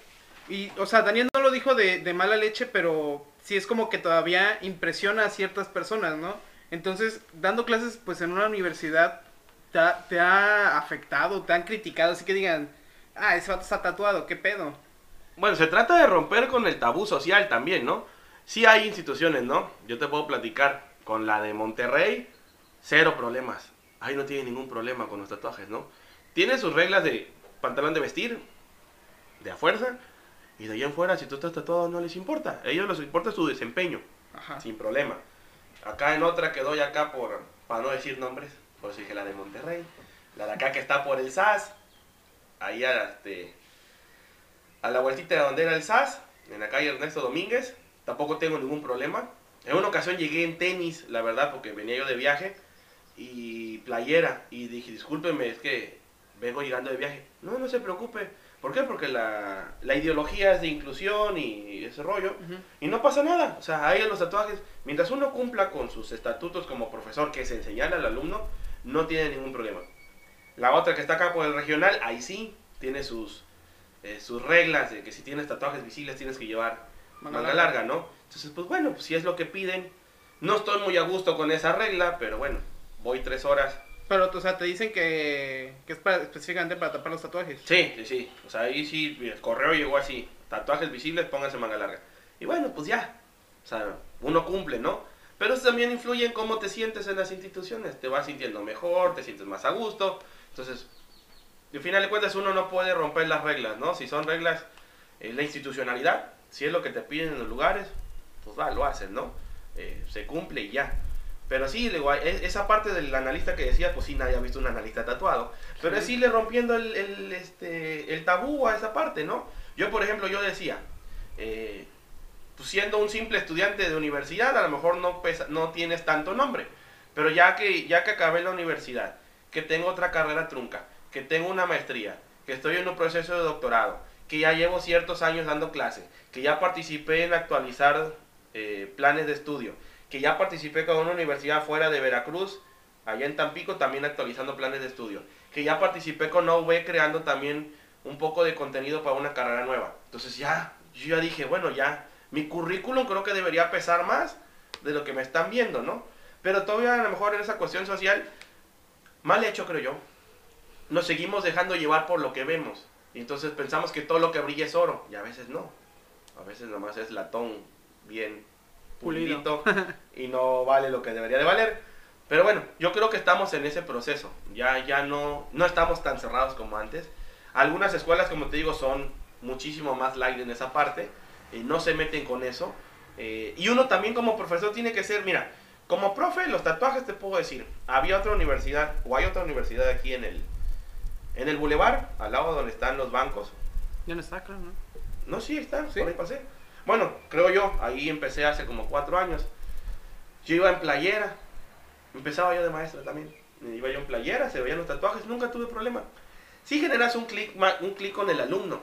Y, o sea, Daniel no lo dijo de, de mala leche, pero sí es como que todavía impresiona a ciertas personas, ¿no? Entonces, dando clases, pues en una universidad, te ha, te ha afectado, te han criticado, así que digan, ah, ese vato está tatuado, ¿qué pedo? Bueno, se trata de romper con el tabú social también, ¿no? Sí hay instituciones, ¿no? Yo te puedo platicar con la de Monterrey, cero problemas. Ahí no tiene ningún problema con los tatuajes, ¿no? Tiene sus reglas de pantalón de vestir, de a fuerza, y de ahí en fuera, si tú estás tatuado, no les importa. A ellos les importa su desempeño, Ajá. sin problema. Acá en otra que doy acá por, para no decir nombres, por eso dije la de Monterrey, la de acá que está por el SAS, ahí este, a la vueltita de donde era el SAS, en la calle Ernesto Domínguez. Tampoco tengo ningún problema. En una ocasión llegué en tenis, la verdad, porque venía yo de viaje y playera. Y dije, discúlpeme, es que vengo llegando de viaje. No, no se preocupe. ¿Por qué? Porque la, la ideología es de inclusión y ese rollo. Ujú. Y no pasa nada. O sea, ahí en los tatuajes, mientras uno cumpla con sus estatutos como profesor, que es enseñar al alumno, no tiene ningún problema. La otra que está acá por el regional, ahí sí, tiene sus, eh, sus reglas de que si tienes tatuajes visibles tienes que llevar Manga manga, larga. larga, ¿no? Entonces, pues bueno, pues si es lo que piden, no estoy muy a gusto con esa regla, pero bueno, voy tres horas. Pero, o sea, te dicen que, que es para, específicamente para tapar los tatuajes. Sí, sí, sí. O sea, ahí sí, el correo llegó así, tatuajes visibles, pónganse manga larga. Y bueno, pues ya. O sea, uno cumple, ¿no? Pero eso también influye en cómo te sientes en las instituciones. Te vas sintiendo mejor, te sientes más a gusto. Entonces, al final de cuentas uno no puede romper las reglas, ¿no? Si son reglas, eh, la institucionalidad, si es lo que te piden en los lugares, pues va, lo hacen, ¿no? Eh, se cumple y ya. Pero sí, digo, e- esa parte del analista que decía, pues sí, nadie ha visto un analista tatuado. Pero es Sí. irle rompiendo el, el, este, el tabú a esa parte, ¿no? Yo, por ejemplo, yo decía, eh, pues siendo un simple estudiante de universidad, a lo mejor no, pesa- no tienes tanto nombre. Pero ya que, ya que acabé la universidad, que tengo otra carrera trunca, que tengo una maestría, que estoy en un proceso de doctorado, que ya llevo ciertos años dando clase, que ya participé en actualizar eh, planes de estudio, que ya participé con una universidad fuera de Veracruz, allá en Tampico, también actualizando planes de estudio, que ya participé con OV creando también un poco de contenido para una carrera nueva. Entonces ya, yo ya dije, bueno, ya, mi currículum creo que debería pesar más de lo que me están viendo, ¿no? Pero todavía a lo mejor en esa cuestión social, mal hecho creo yo, nos seguimos dejando llevar por lo que vemos. Y entonces pensamos que todo lo que brilla es oro, y a veces no. A veces nomás es latón bien Pulido. y no vale lo que debería de valer. Pero bueno, yo creo que estamos en ese proceso. Ya, ya no, no estamos tan cerrados como antes. Algunas escuelas, como te digo, son muchísimo más light en esa parte. Y no se meten con eso. Eh, y uno también como profesor tiene que ser, mira, como profe, los tatuajes te puedo decir, había otra universidad, o hay otra universidad aquí en el, en el bulevar, al lado donde están los bancos. Ya no está, claro, ¿no? No, sí, está, ¿Sí? por ahí pasé. Bueno, creo yo, ahí empecé hace como cuatro años. Yo iba en playera, empezaba yo de maestra también. Iba yo en playera, se veían los tatuajes, nunca tuve problema. Si generas un clic un clic con el alumno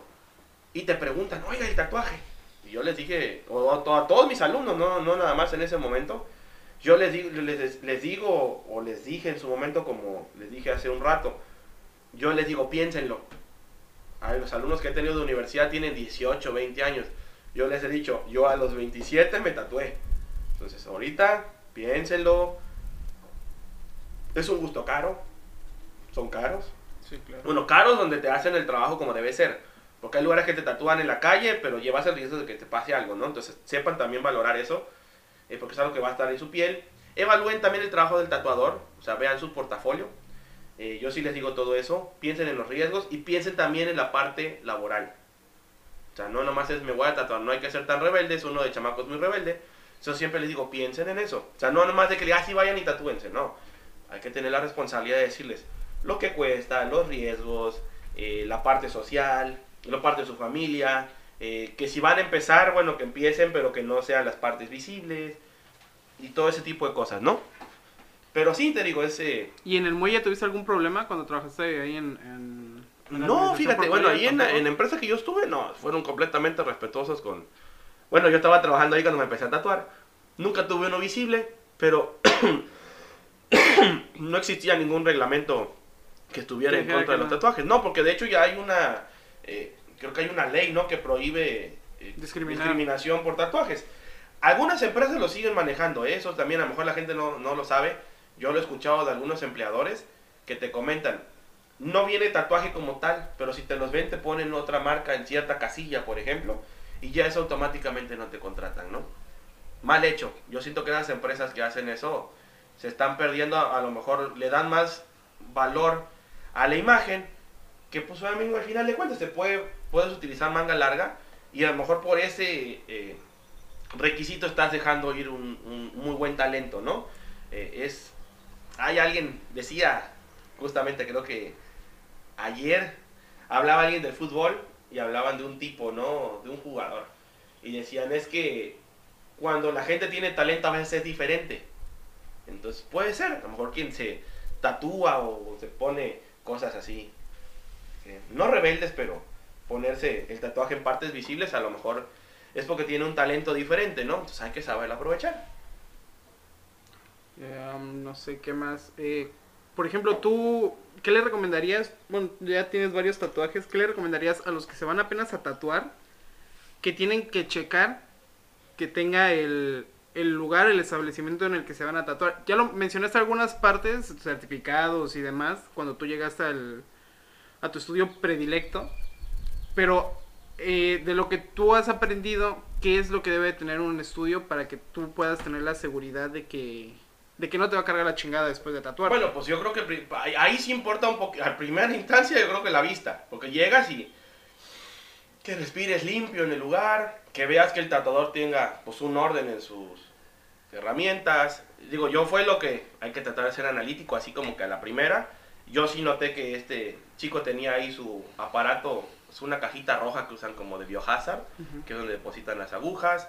y te preguntan, oiga, el tatuaje. Y yo les dije, o a, to- a todos mis alumnos, no, no nada más en ese momento, yo les les, les digo, o les dije en su momento, como les dije hace un rato, yo les digo, piénsenlo. A los alumnos que he tenido de universidad tienen 18, 20 años. Yo les he dicho, yo a los 27 me tatué. Entonces, ahorita, piénsenlo. Es un gusto caro. Son caros. Sí, claro. Bueno, caros donde te hacen el trabajo como debe ser. Porque hay lugares que te tatúan en la calle, pero llevas el riesgo de que te pase algo, ¿no? Entonces, sepan también valorar eso, eh, porque es algo que va a estar en su piel. Evalúen también el trabajo del tatuador, o sea, vean su portafolio. Eh, yo sí les digo todo eso, piensen en los riesgos y piensen también en la parte laboral. O sea, no nomás es me voy a tatuar, no hay que ser tan rebeldes, uno de chamaco muy rebelde. Yo siempre les digo, piensen en eso. O sea, no nomás de que así vayan y tatúense, no. Hay que tener la responsabilidad de decirles lo que cuesta, los riesgos, eh, la parte social, la parte de su familia, eh, que si van a empezar, bueno, que empiecen, pero que no sean las partes visibles y todo ese tipo de cosas, ¿no? Pero sí, te digo, ese... ¿Y en el muelle tuviste algún problema cuando trabajaste ahí en... en- en la No, fíjate, bueno, ahí en, en la empresa que yo estuve, no, fueron completamente respetuosos con... Bueno, yo estaba trabajando ahí cuando me empecé a tatuar. Nunca tuve uno visible, pero no existía ningún reglamento que estuviera en contra de los no. tatuajes. No, porque de hecho ya hay una... eh, creo que hay una ley, ¿no? Que prohíbe eh, discriminación por tatuajes. Algunas empresas lo siguen manejando, ¿eh? eso también a lo mejor la gente no, no lo sabe. Yo lo he escuchado de algunos empleadores que te comentan, no viene tatuaje como tal, pero si te los ven te ponen otra marca en cierta casilla, por ejemplo, y ya eso automáticamente no te contratan, ¿no? Mal hecho. Yo siento que las empresas que hacen eso se están perdiendo, a, a lo mejor le dan más valor a la imagen, que pues amigo, al final de cuentas te puede, puedes utilizar manga larga y a lo mejor por ese eh, requisito estás dejando ir un, un muy buen talento, ¿no? Eh, es, hay alguien, decía justamente creo que ayer hablaba alguien del fútbol y hablaban de un tipo, ¿no? De un jugador. Y decían, es que cuando la gente tiene talento a veces es diferente. Entonces puede ser, a lo mejor quien se tatúa o se pone cosas así, eh, no rebeldes, pero ponerse el tatuaje en partes visibles a lo mejor es porque tiene un talento diferente, ¿no? Entonces hay que saberlo aprovechar. Um, no sé qué más. Eh, por ejemplo, tú, ¿qué le recomendarías? Bueno, ya tienes varios tatuajes. ¿Qué le recomendarías a los que se van apenas a tatuar? Que tienen que checar que tenga el, el lugar, el establecimiento en el que se van a tatuar. Ya lo mencionaste algunas partes, certificados y demás, cuando tú llegaste al, a tu estudio predilecto. Pero eh, de lo que tú has aprendido, ¿qué es lo que debe tener un estudio para que tú puedas tener la seguridad de que de que no te va a cargar la chingada después de tatuar. Bueno, pues yo creo que ahí sí importa un poco, a primera instancia yo creo que la vista, porque llegas y que respires limpio en el lugar, que veas que el tatuador tenga pues un orden en sus herramientas. Digo, yo fue lo que hay que tratar de ser analítico, así como que a la primera. Yo sí noté que este chico tenía ahí su aparato, es una cajita roja que usan como de biohazard, que es donde depositan las agujas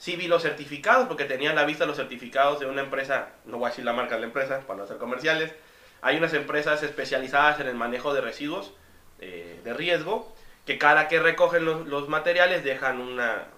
sí vi los certificados, porque tenía a la vista los certificados de una empresa, no voy a decir la marca de la empresa para no hacer comerciales, hay unas empresas especializadas en el manejo de residuos eh, de riesgo, que cada que recogen los, materiales dejan una,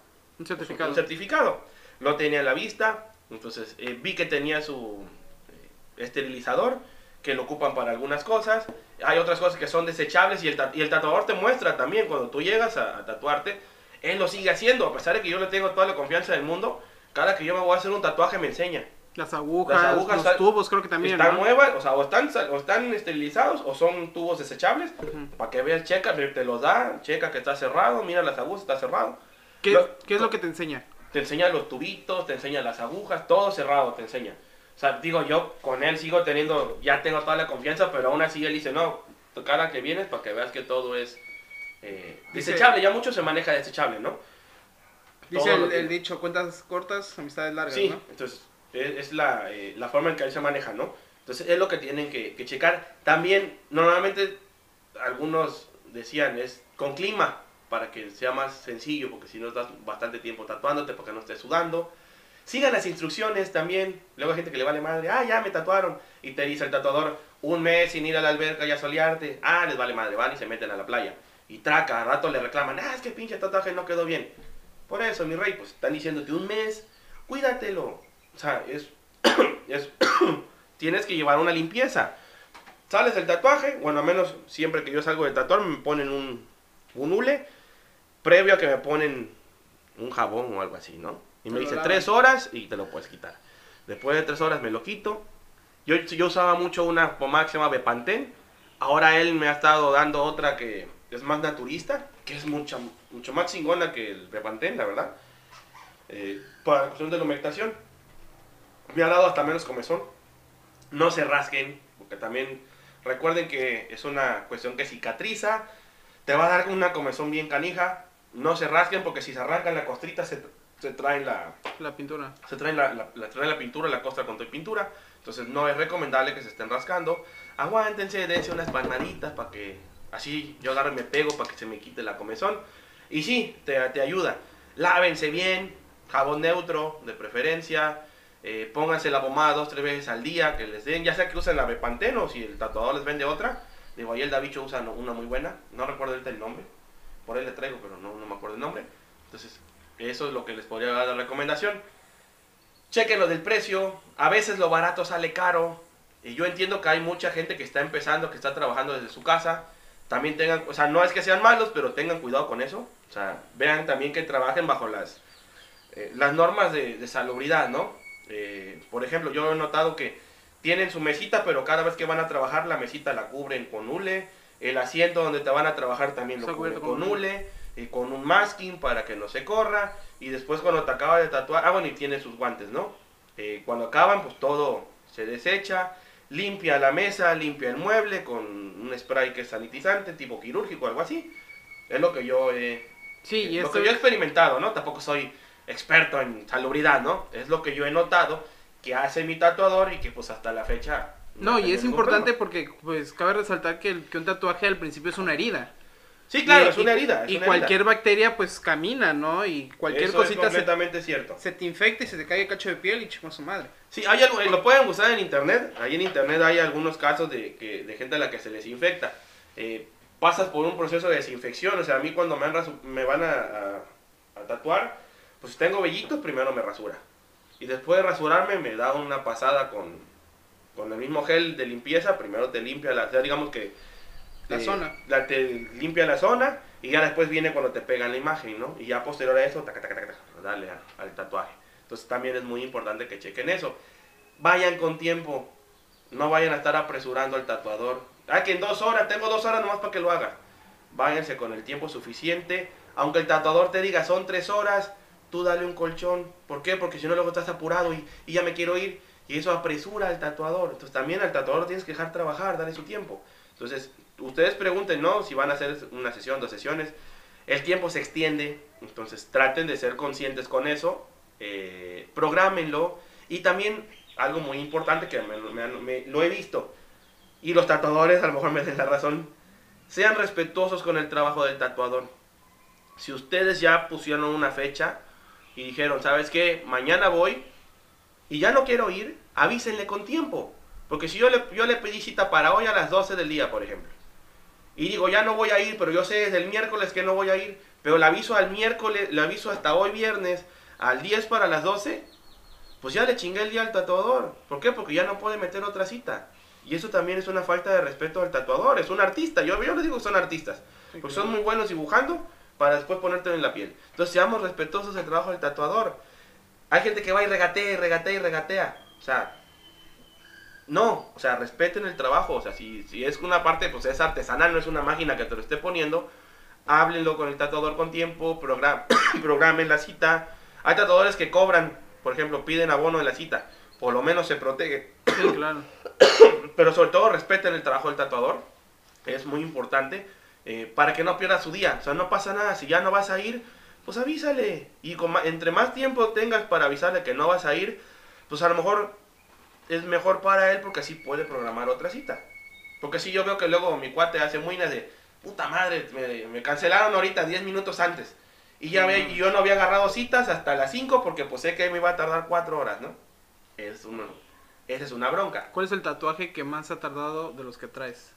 un, certificado. un certificado. Lo tenía a la vista, entonces eh, vi que tenía su eh, esterilizador, que lo ocupan para algunas cosas. Hay otras cosas que son desechables y el, y el tatuador te muestra también cuando tú llegas a tatuarte él lo sigue haciendo, a pesar de que yo le tengo toda la confianza del mundo. Cada que yo me voy a hacer un tatuaje me enseña. Las agujas, los tubos creo que también. Están nuevas, o sea, o están, o están esterilizados o son tubos desechables. Para que veas, checa, te los da, checa que está cerrado, mira las agujas, está cerrado. ¿Qué, ¿qué es lo que te enseña? Te enseña los tubitos, te enseña las agujas, todo cerrado te enseña. O sea, digo, yo con él sigo teniendo, ya tengo toda la confianza, pero aún así él dice, no, cara que vienes para que veas que todo es eh, desechable, ya mucho se maneja desechable, ¿no? Dice el, dicho, cuentas cortas, amistades largas, sí, entonces es, la, eh, la, forma en que ahí se maneja, ¿no? Entonces es lo que tienen que, checar. También, normalmente, algunos decían, es con clima, para que sea más sencillo, porque si no estás bastante tiempo tatuándote, porque no estés sudando. Sigan las instrucciones también. Luego hay gente que le vale madre, ah, ya me tatuaron. Y te dice el tatuador, un mes sin ir a la alberca y a solearte. Ah, les vale madre, van y se meten a la playa. Y traca, a rato le reclaman, ah, es que pinche tatuaje no quedó bien. Por eso, mi rey, pues están diciéndote un mes, cuídatelo. O sea, es, es tienes que llevar una limpieza. Sales del tatuaje, bueno, al menos siempre que yo salgo de tatuar me ponen un, un hule, previo a que me ponen un jabón o algo así, ¿no? Y me dice tres horas y te lo puedes quitar. Después de tres horas me lo quito. Yo, yo usaba mucho una pomada que se llama Bepantén. Ahora él me ha estado dando otra que es más naturista, que es mucho, mucho más chingona que el Repantén, la verdad. Eh, para la cuestión de la humectación, me ha dado hasta menos comezón. No se rasguen, porque también recuerden que es una cuestión que cicatriza, te va a dar una comezón bien canija. No se rasguen porque si se arrancan la costrita se, se traen la, la pintura. Se traen la, la, traen la pintura, la costra con toda pintura. Entonces no es recomendable que se estén rascando. Aguántense, dense unas palmaditas para que Así yo agarro y me pego para que se me quite la comezón. Y sí, te, te ayuda. Lávense bien, jabón neutro de preferencia. Eh, pónganse la pomada dos, tres veces al día, que les den, ya sea que usen la Bepanteno, si el tatuador les vende otra. Digo, ahí el Davicho usa una muy buena, no recuerdo ahorita el nombre, por ahí le traigo, pero no, no me acuerdo el nombre. Entonces, eso es lo que les podría dar de recomendación. Chequen lo del precio, a veces lo barato sale caro. Y yo entiendo que hay mucha gente que está empezando, que está trabajando desde su casa también tengan, o sea, no es que sean malos, pero tengan cuidado con eso. O sea, vean también que trabajen bajo las, eh, las normas de, salubridad, ¿no? Eh, por ejemplo, yo he notado que tienen su mesita, pero cada vez que van a trabajar la mesita la cubren con hule, el asiento donde te van a trabajar también lo cubren con hule, y con un masking para que no se corra, y después cuando te acaba de tatuar, ah bueno, y tiene sus guantes, ¿no? Eh, cuando acaban, pues todo se desecha, limpia la mesa, limpia el mueble con un spray que es sanitizante, tipo quirúrgico, algo así. Es lo que yo he, sí, lo que yo he experimentado, ¿no? Tampoco soy experto en salubridad, ¿no? Es lo que yo he notado que hace mi tatuador y que pues hasta la fecha... No, y es importante porque pues cabe resaltar que, que un tatuaje al principio es una herida. Sí, claro, Y- es una herida. es Y una cualquier herida. bacteria pues camina, ¿no? Y cualquier Eso cosita es se, completamente cierto. se te infecta y se te cae el cacho de piel y chico su madre. Sí, hay algo, lo pueden buscar en internet. Ahí en internet hay algunos casos de, que, de gente a la que se les infecta. Eh, pasas por un proceso de desinfección. O sea, a mí cuando me, han rasu- me van a, a- a tatuar, pues si tengo vellitos, primero me rasura. Y después de rasurarme, me da una pasada con, con el mismo gel de limpieza. Primero te limpia la, o sea, digamos que... La te- zona. la- te limpia la zona y ya después viene cuando te pegan la imagen, ¿no? Y ya posterior a eso, taca, taca, taca, a- al tatuaje. Entonces también es muy importante que chequen eso. Vayan con tiempo. No vayan a estar apresurando al tatuador. Ah, que en dos horas, tengo dos horas nomás para que lo haga. Váyanse con el tiempo suficiente. Aunque el tatuador te diga son tres horas, tú dale un colchón. ¿Por qué? Porque si no luego estás apurado y, y ya me quiero ir. Y eso apresura al tatuador. Entonces también al tatuador tienes que dejar trabajar, darle su tiempo. Entonces, ustedes pregunten, ¿no? Si van a hacer una sesión, dos sesiones. El tiempo se extiende. Entonces traten de ser conscientes con eso. Eh, prográmenlo. Y también algo muy importante que me- lo he visto. Y los tatuadores a lo mejor me den la razón. Sean respetuosos con el trabajo del tatuador. Si ustedes ya pusieron una fecha y dijeron, ¿sabes qué? Mañana voy y ya no quiero ir, avísenle con tiempo. Porque si yo le, yo le pedí cita para hoy a las 12 del día, por ejemplo, y digo, ya no voy a ir, pero yo sé desde el miércoles que no voy a ir, pero le aviso al miércoles, le aviso hasta hoy viernes, al 10 para las 12, pues ya le chingué el día al tatuador. ¿Por qué? Porque ya no puede meter otra cita. Y eso también es una falta de respeto al tatuador, es un artista. Yo, yo les digo que son artistas, porque son muy buenos dibujando para después ponértelo en la piel. Entonces seamos respetuosos del trabajo del tatuador. Hay gente que va y regatea y regatea y regatea. O sea, no, o sea, respeten el trabajo. O sea, si, si es una parte, pues es artesanal, no es una máquina que te lo esté poniendo. Háblenlo con el tatuador con tiempo, program programen la cita. Hay tatuadores que cobran, por ejemplo, piden abono de la cita. Por lo menos se protege. Sí, claro. Pero sobre todo respeten el trabajo del tatuador. Es muy importante. eh, para que no pierda su día. O sea, no pasa nada. Si ya no vas a ir, pues avísale. Y con entre más tiempo tengas para avisarle que no vas a ir, pues a lo mejor es mejor para él porque así puede programar otra cita. Porque si yo veo que luego mi cuate hace muinas de, puta madre, me, me cancelaron ahorita 10 minutos antes. Y ya ve, y yo no había agarrado citas hasta las 5 porque pues sé que me iba a tardar 4 horas, ¿no? Es uno, esa es una bronca. ¿Cuál es el tatuaje que más ha tardado de los que traes?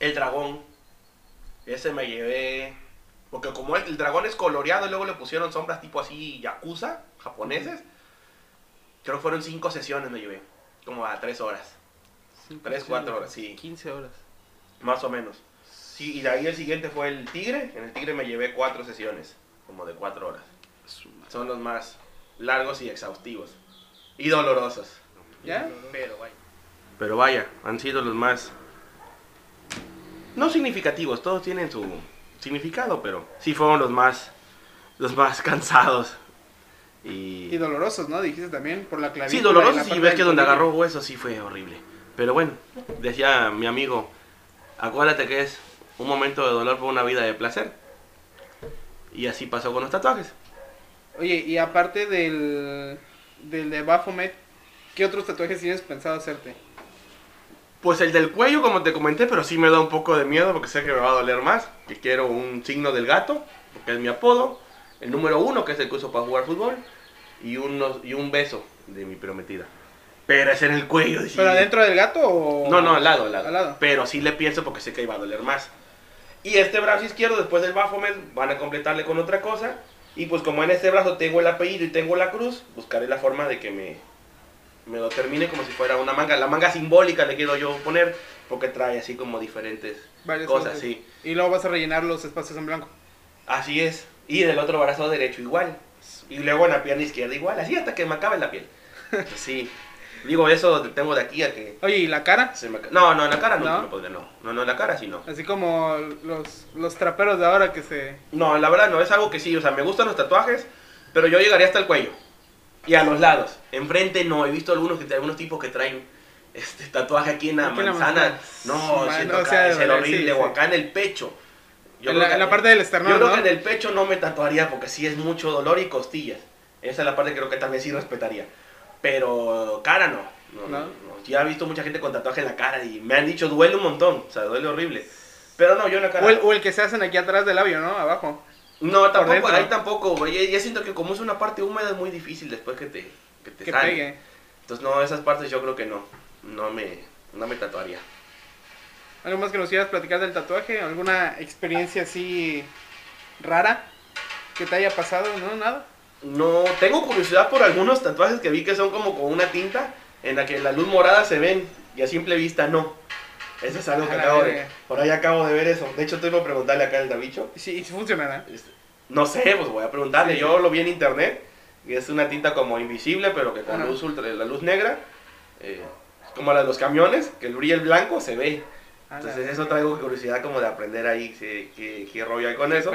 El dragón. Ese me llevé. Porque como el, el dragón es coloreado y luego le pusieron sombras tipo así yakuza, japoneses. Creo que fueron cinco sesiones me llevé. Como a tres horas. Cinco, Tres, cuatro horas, sí. 15 horas. Más o menos. Sí, y de ahí el siguiente fue el tigre. En el tigre me llevé cuatro sesiones. Como de cuatro horas. Son los más largos y exhaustivos. Y dolorosos. ¿Ya? Pero vaya. Pero vaya, han sido los más. No significativos, todos tienen su significado, pero sí fueron los más. Los más cansados. Y. Y dolorosos, ¿no? Dijiste también por la clavícula. Sí, dolorosos, y ves que donde agarró hueso sí fue horrible. Pero bueno, decía mi amigo, acuérdate que es un momento de dolor por una vida de placer. Y así pasó con los tatuajes. Oye, y aparte del, del de Baphomet, ¿qué otros tatuajes tienes pensado hacerte? Pues el del cuello, como te comenté, pero sí me da un poco de miedo porque sé que me va a doler más. Que quiero un signo del gato, porque es mi apodo. El número uno, que es el que uso para jugar fútbol. Y, unos, y un beso de mi prometida. Pero es en el cuello. ¿Pero adentro del gato o...? No, no, al lado, al lado. Al lado. Pero sí le pienso porque sé que iba a doler más. Y este brazo izquierdo, después del Baphomet, van a completarle con otra cosa. Y pues como en este brazo tengo el apellido y tengo la cruz, buscaré la forma de que me, me lo termine como si fuera una manga. La manga simbólica le quiero yo poner, porque trae así como diferentes Varias cosas. sí. Y luego vas a rellenar los espacios en blanco. Así es. Y del otro brazo derecho igual. Y luego en la pierna izquierda igual. Así hasta que me acabe la piel. Sí. Digo, eso tengo de aquí a que Oye, ¿y la cara? se me No, no, en la cara no, ¿No? me podría, no. No, no, en la cara sí no. Así como los, los traperos de ahora que se... No, la verdad no, es algo que sí, o sea, me gustan los tatuajes, pero yo llegaría hasta el cuello. Y a los lados. Enfrente no, he visto algunos que algunos tipos que traen este tatuaje aquí en la Aquí en la manzana. No, siento no, de ser doler, horrible, sí, o sí. acá en el pecho. Yo En creo la, que- en la parte del esternón, Yo creo que en el pecho no me tatuaría porque sí es mucho dolor y costillas. Esa es la parte que creo que también sí respetaría. Pero cara no. No, no, ¿No? Ya he visto mucha gente con tatuaje en la cara y me han dicho duele un montón, o sea, duele horrible. Pero no, yo en la cara. O el, o el que se hacen aquí atrás del labio, ¿no? Abajo. No, tampoco, ahí tampoco, güey. Ya siento que como es una parte húmeda es muy difícil después que te, que te Que sale. pegue. Entonces, no, esas partes yo creo que no. No me, no me tatuaría. ¿Algo más que nos quieras platicar del tatuaje? ¿Alguna experiencia así rara que te haya pasado? ¿No? ¿Nada? No, tengo curiosidad por algunos tatuajes que vi que son como con una tinta en la que la luz morada se ven y a simple vista no. Eso es algo que A la acabo de... Por ahí acabo de ver eso. De hecho, tengo que preguntarle acá al Davicho. Sí, sí funcionará. Este, No sé, pues voy a preguntarle. Sí. Yo lo vi en internet. Y es una tinta como invisible, pero que con Ajá. luz ultra, la luz negra, eh, como la de los camiones, que el brillo blanco se ve. Entonces eso traigo curiosidad como de aprender ahí qué, qué, qué rollo hay con eso.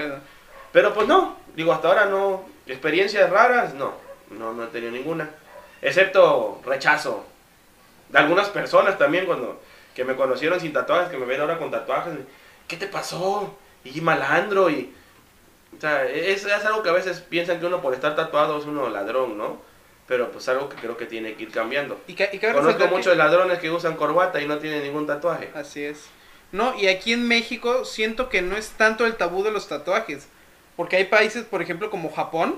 Pero pues no, digo, hasta ahora no. Experiencias raras, no. No, no he tenido ninguna. Excepto rechazo. De algunas personas también cuando que me conocieron sin tatuajes, que me ven ahora con tatuajes. ¿Qué te pasó? Y malandro y... O sea, es, es algo que a veces piensan que uno por estar tatuado es uno ladrón, ¿no? Pero pues algo que creo que tiene que ir cambiando. Y, y Conozco que- muchos ladrones que usan corbata y no tienen ningún tatuaje. Así es. No, y aquí en México siento que no es tanto el tabú de los tatuajes. Porque hay países, por ejemplo, como Japón,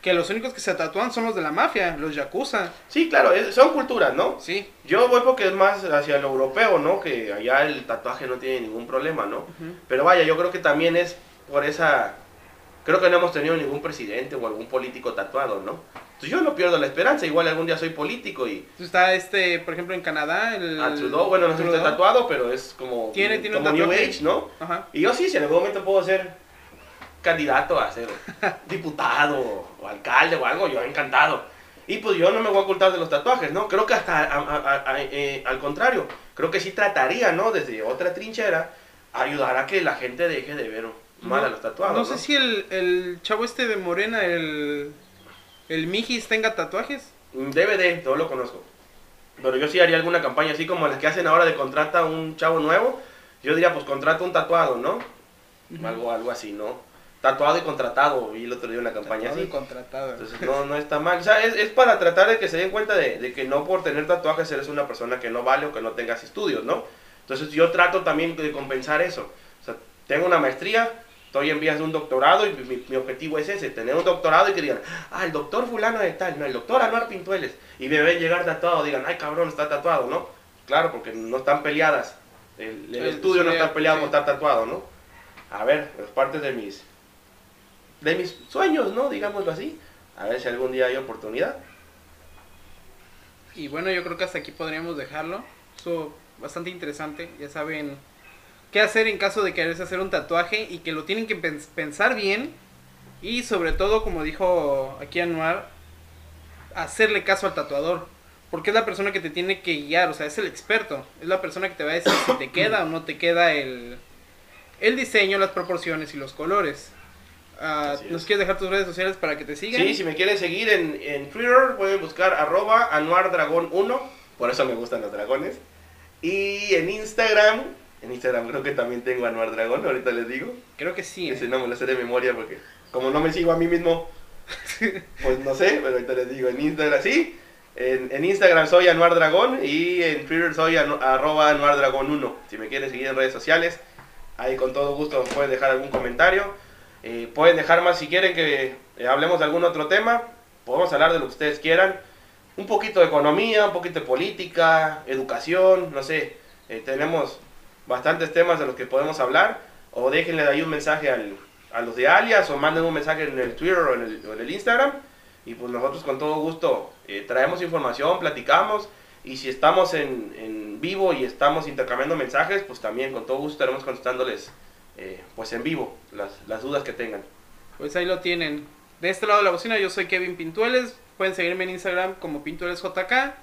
que los únicos que se tatúan son los de la mafia, los yakuza. Sí, claro, es- son culturas, ¿no? Sí. Yo voy porque es más hacia lo europeo, ¿no? Que allá el tatuaje no tiene ningún problema, ¿no? Pero vaya, yo creo que también es por esa... Creo que no hemos tenido ningún presidente o algún político tatuado, ¿no? Entonces yo no pierdo la esperanza, igual algún día soy político y... Entonces Está este, por ejemplo, en Canadá, el... A Trudeau, bueno, no si está Trudeau. tatuado, pero es como... Tiene- tiene un como New tatuaje. Age, ¿no? Ajá. Y yo sí, si en algún momento puedo ser candidato a ser diputado o alcalde o algo, yo encantado. Y pues yo no me voy a ocultar de los tatuajes, ¿no? Creo que hasta a- a- a- eh, al contrario, creo que sí trataría, ¿no? Desde otra trinchera, ayudar a que la gente deje de ver mal No- a los tatuados. No sé si el, el chavo este de Morena, el... El Mijis tenga tatuajes. DVD, todo lo conozco. Pero yo sí haría alguna campaña así como las que hacen ahora de contrata a un chavo nuevo. Yo diría, pues contrata un tatuado, ¿no? Algo, algo así, ¿no? Tatuado y contratado, vi el otro día una campaña Tatuado y así. contratado. Entonces no, no está mal. O sea, es, es para tratar de que se den cuenta de, de que no por tener tatuajes eres una persona que no vale o que no tengas estudios, ¿no? Entonces yo trato también de compensar eso. O sea, tengo una maestría, estoy en vías de un doctorado y mi, mi objetivo es ese, tener un doctorado y que digan, ah, el doctor fulano de tal, no, el doctor Anuar Pintueles. Y me ven llegar tatuado, digan, ay cabrón, está tatuado, ¿no? Claro, porque no están peleadas. El, el El estudio no está peleado sí. por estar tatuado, ¿no? A ver, es parte de mis de mis sueños, ¿no? Digámoslo así. A ver si algún día hay oportunidad. Y bueno, yo creo que hasta aquí podríamos dejarlo. Estuvo bastante interesante. Ya saben qué hacer en caso de quererse hacer un tatuaje y que lo tienen que pens- pensar bien. Y sobre todo, como dijo aquí Anuar, hacerle caso al tatuador. Porque es la persona que te tiene que guiar, o sea, es el experto. Es la persona que te va a decir si te queda o no te queda el, el diseño, las proporciones y los colores. Es. ¿Nos quieres dejar tus redes sociales para que te sigan? Sí, si me quieren seguir en, en Twitter, pueden buscar arroba anuardragón1. Por eso me gustan los dragones. Y en Instagram, en Instagram creo que también tengo Anuar Dragón, ahorita les digo. Creo que sí. ¿eh? Ese no me lo sé de memoria porque como no me sigo a mí mismo, pues no sé, pero ahorita les digo en Instagram, sí. En, en Instagram soy Anuar Dragón y en Twitter soy anu- arroba Anuar Dragón 1. Si me quieren seguir en redes sociales, ahí con todo gusto pueden dejar algún comentario. Eh, pueden dejar más si quieren que eh, hablemos de algún otro tema. Podemos hablar de lo que ustedes quieran. Un poquito de economía, un poquito de política, educación, no sé. Eh, tenemos bastantes temas de los que podemos hablar. O déjenle ahí un mensaje al, a los de Alias o manden un mensaje en el Twitter o en el, o en el Instagram. Y pues nosotros con todo gusto eh, traemos información, platicamos. Y si estamos en, en vivo y estamos intercambiando mensajes, pues también con todo gusto estaremos contestándoles eh, pues en vivo las, las dudas que tengan. Pues ahí lo tienen. De este lado de la bocina yo soy Kevin Pintueles. Pueden seguirme en Instagram como PintuelesJK.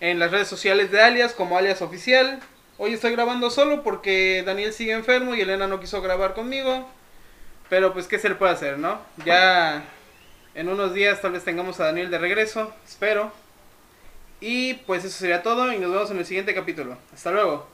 En las redes sociales de Alias como Alias Oficial. Hoy estoy grabando solo porque Daniel sigue enfermo y Elena no quiso grabar conmigo. Pero pues qué se le puede hacer, ¿no? Ya en unos días tal vez tengamos a Daniel de regreso. Espero. Y pues eso sería todo y nos vemos en el siguiente capítulo. Hasta luego.